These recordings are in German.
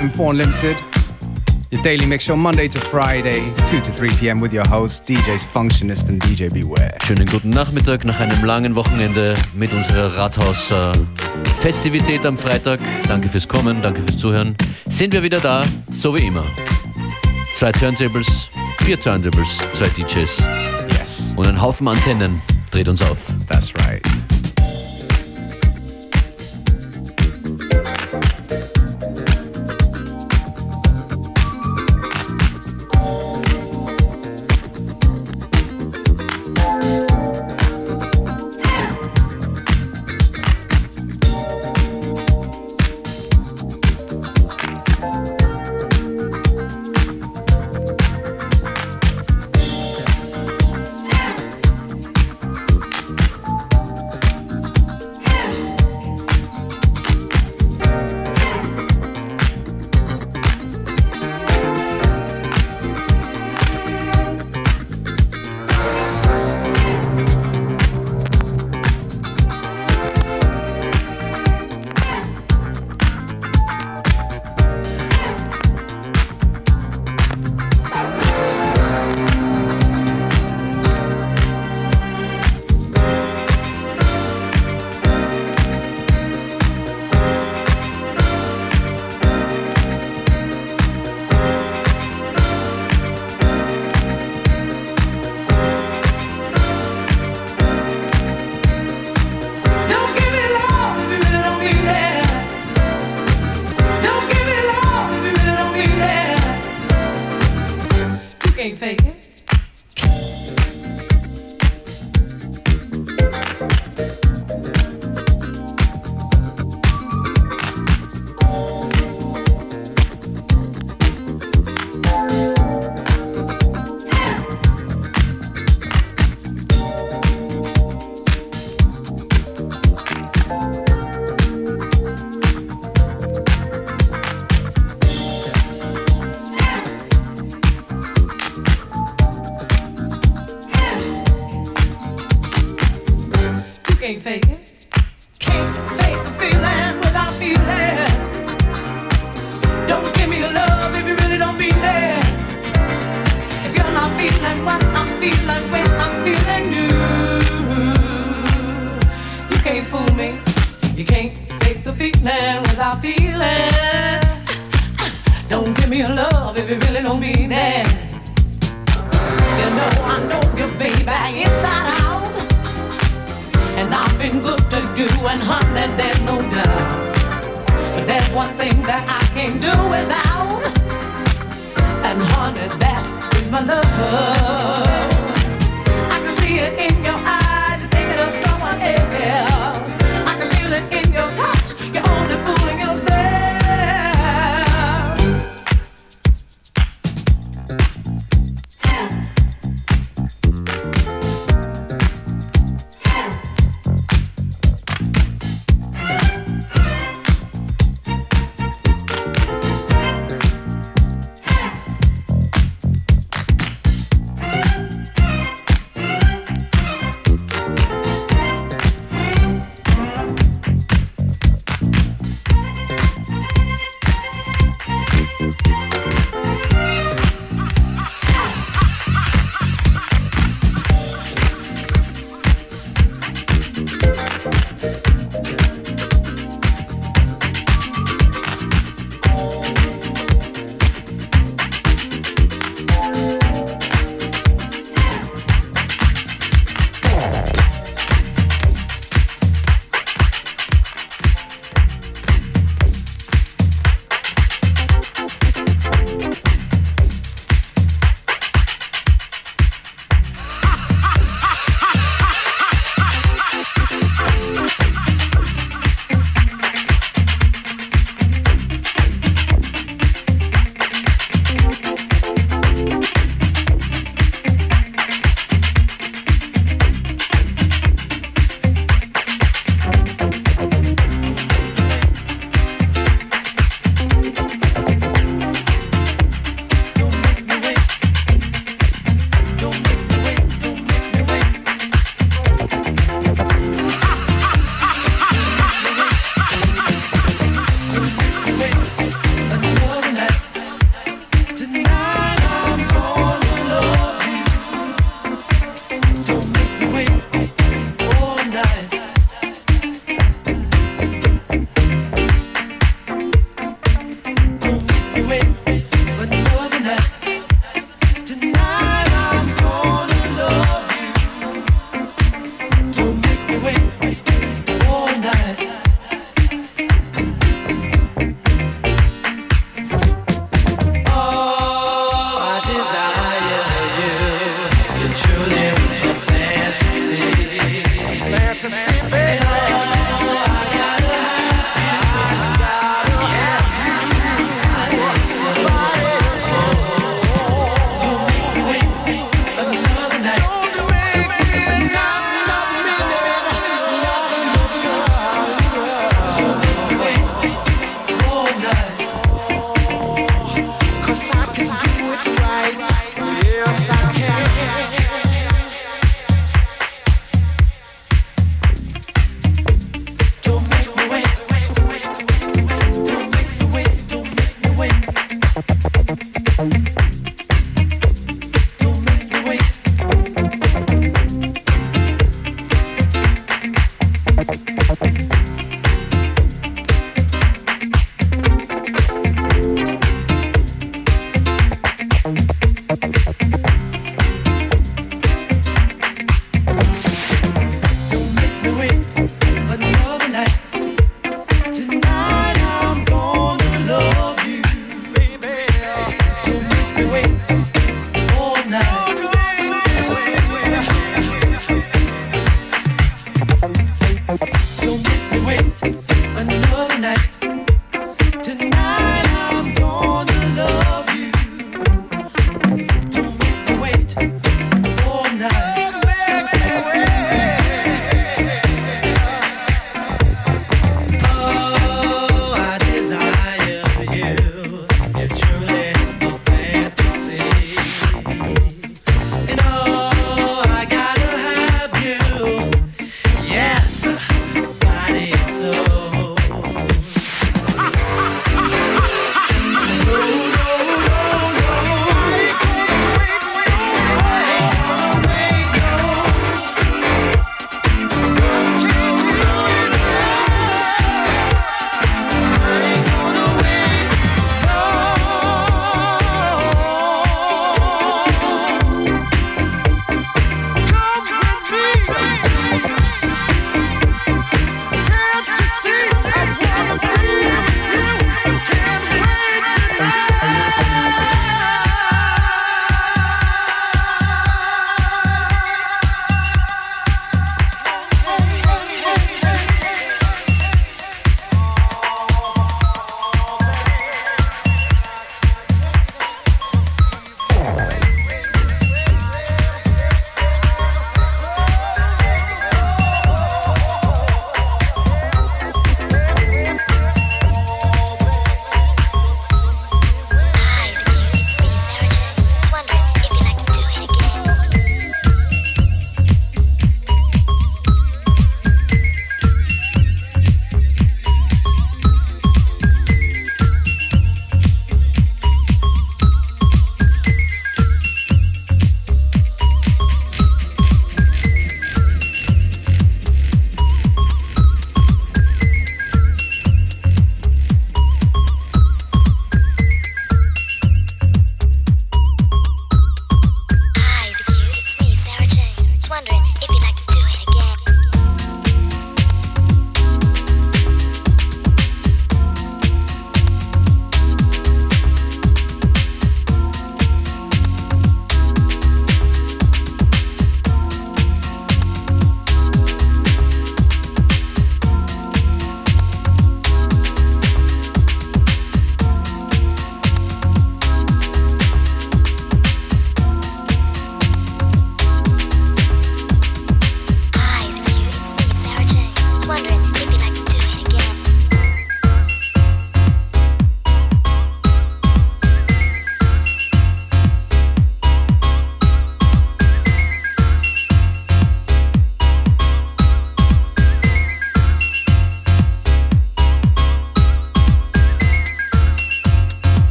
FM4 Unlimited. Your daily mix show Monday to Friday, 2 to 3 p.m. with your host, DJs Functionist and DJ Beware. Schönen guten Nachmittag nach einem langen Wochenende mit unserer Rathaus-Festivität äh, am Freitag. Danke fürs Kommen, danke fürs Zuhören. Sind wir wieder da, so wie immer. Zwei Turntables, vier Turntables, zwei DJs. Yes. Und ein Haufen Antennen dreht uns auf. That's right.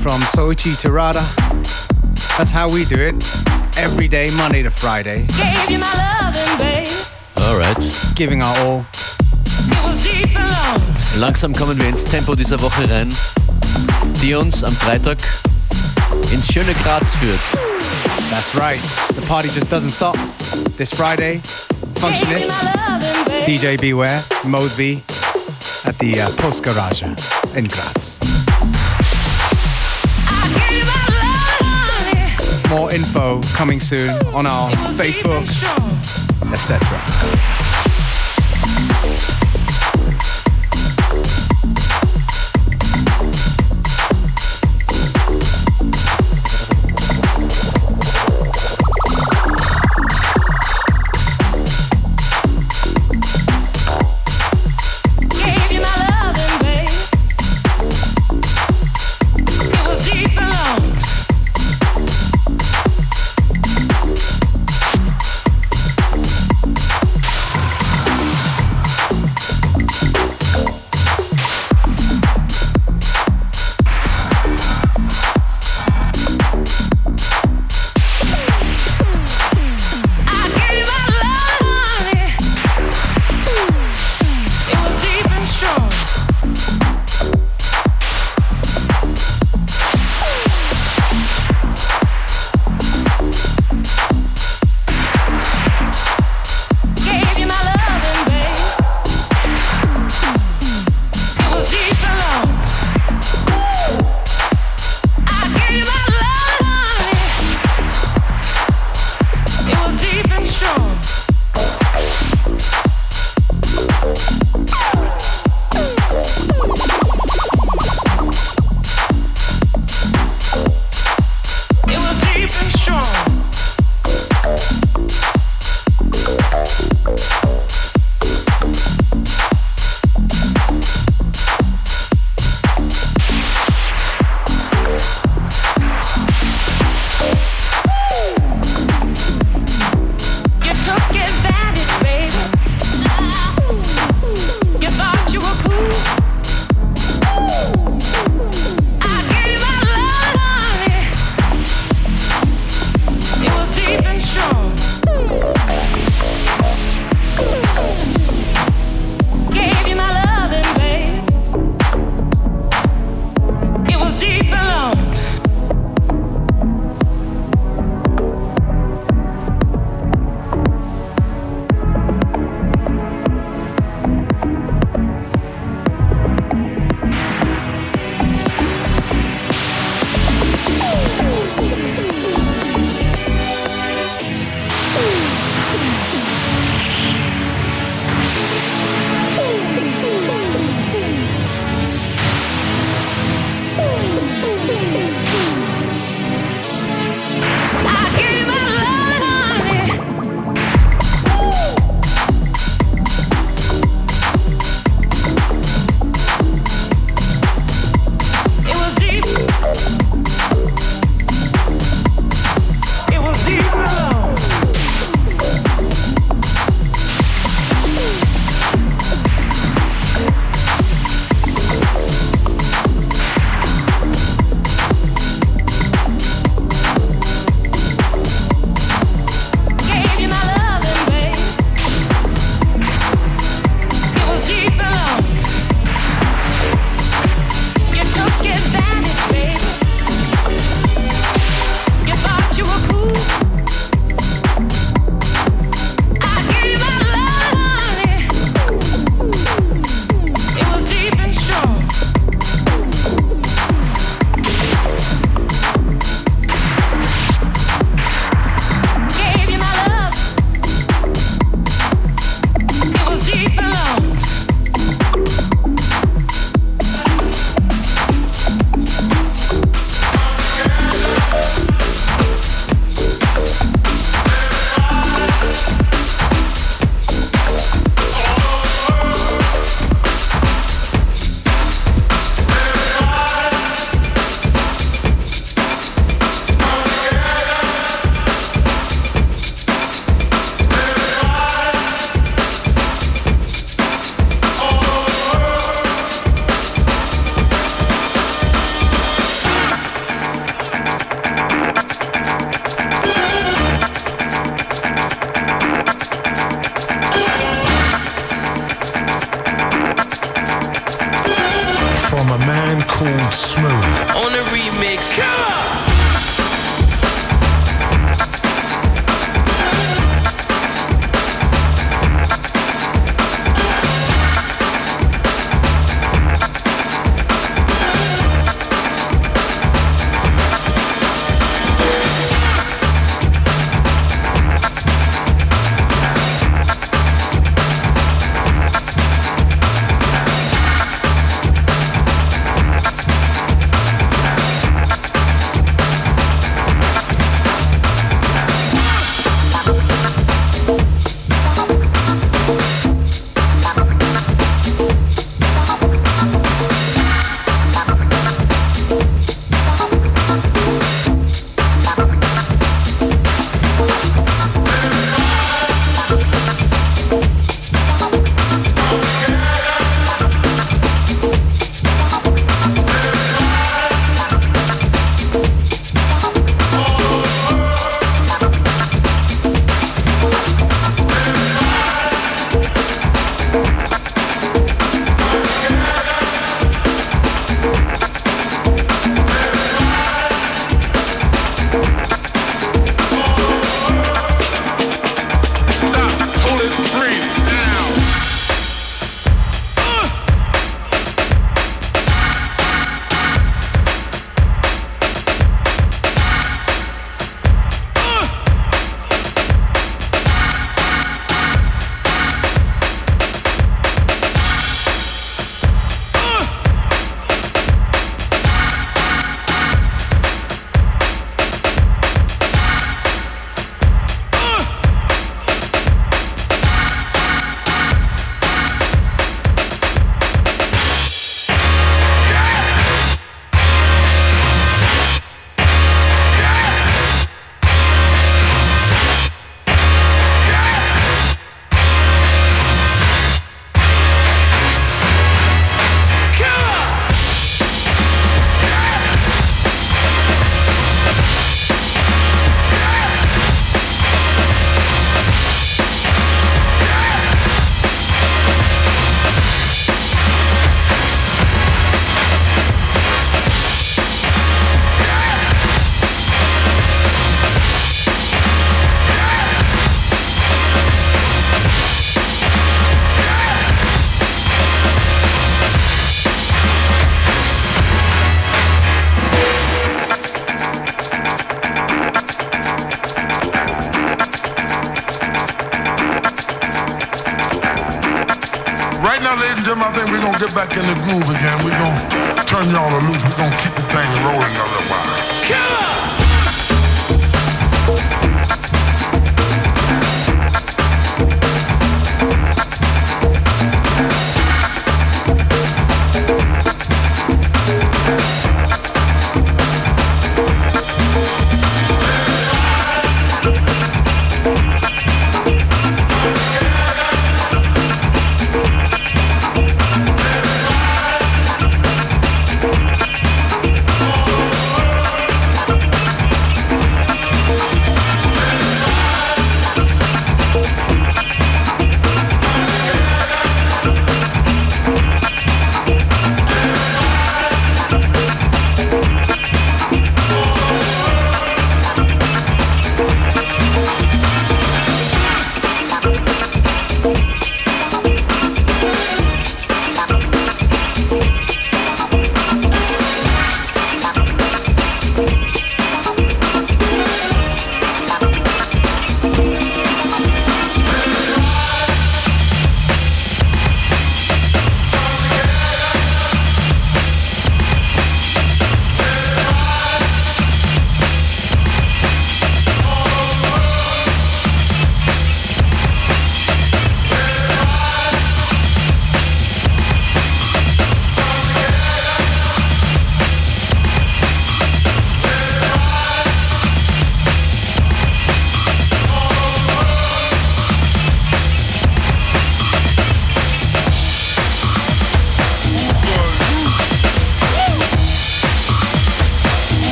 From Soichi to Rada. That's how we do it. Every day, Monday to Friday. Gave you my loving, babe. Alright. Giving our all. It was deep and long. Langsam kommen wir ins Tempo dieser Woche rein, die uns am Freitag ins schöne Graz führt. That's right. The party just doesn't stop. This Friday, Gave you Functionist, loving. DJ Beware, Mosby at the uh, Post Garage in Graz. More info coming soon on our Facebook, etc.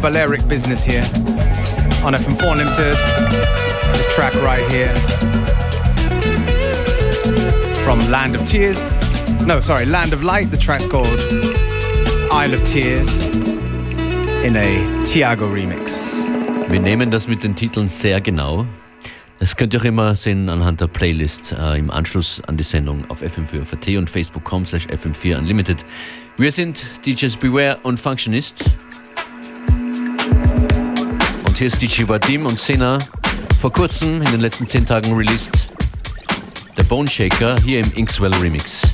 Balearic business here on FM4 Limited. This track right here from Land of Tears. No, sorry, Land of Light. The track's called Isle of Tears in a Tiago remix. Wir nehmen das mit den Titeln sehr genau. Das könnt ihr auch immer sehen anhand der Playlist äh, im Anschluss an die Sendung auf FM4 und facebook.com slash FM4 Unlimited. Wir sind DJs Beware und Functionist. Hier ist DJ Vadim und Sena. Vor kurzem, in den letzten 10 Tagen released, der Bone Shaker hier im Inkswell Remix.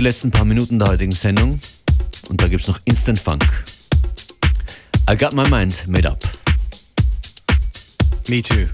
Die letzten paar Minuten der heutigen Sendung und da gibt es noch Instant Funk. I got my mind made up. Me too.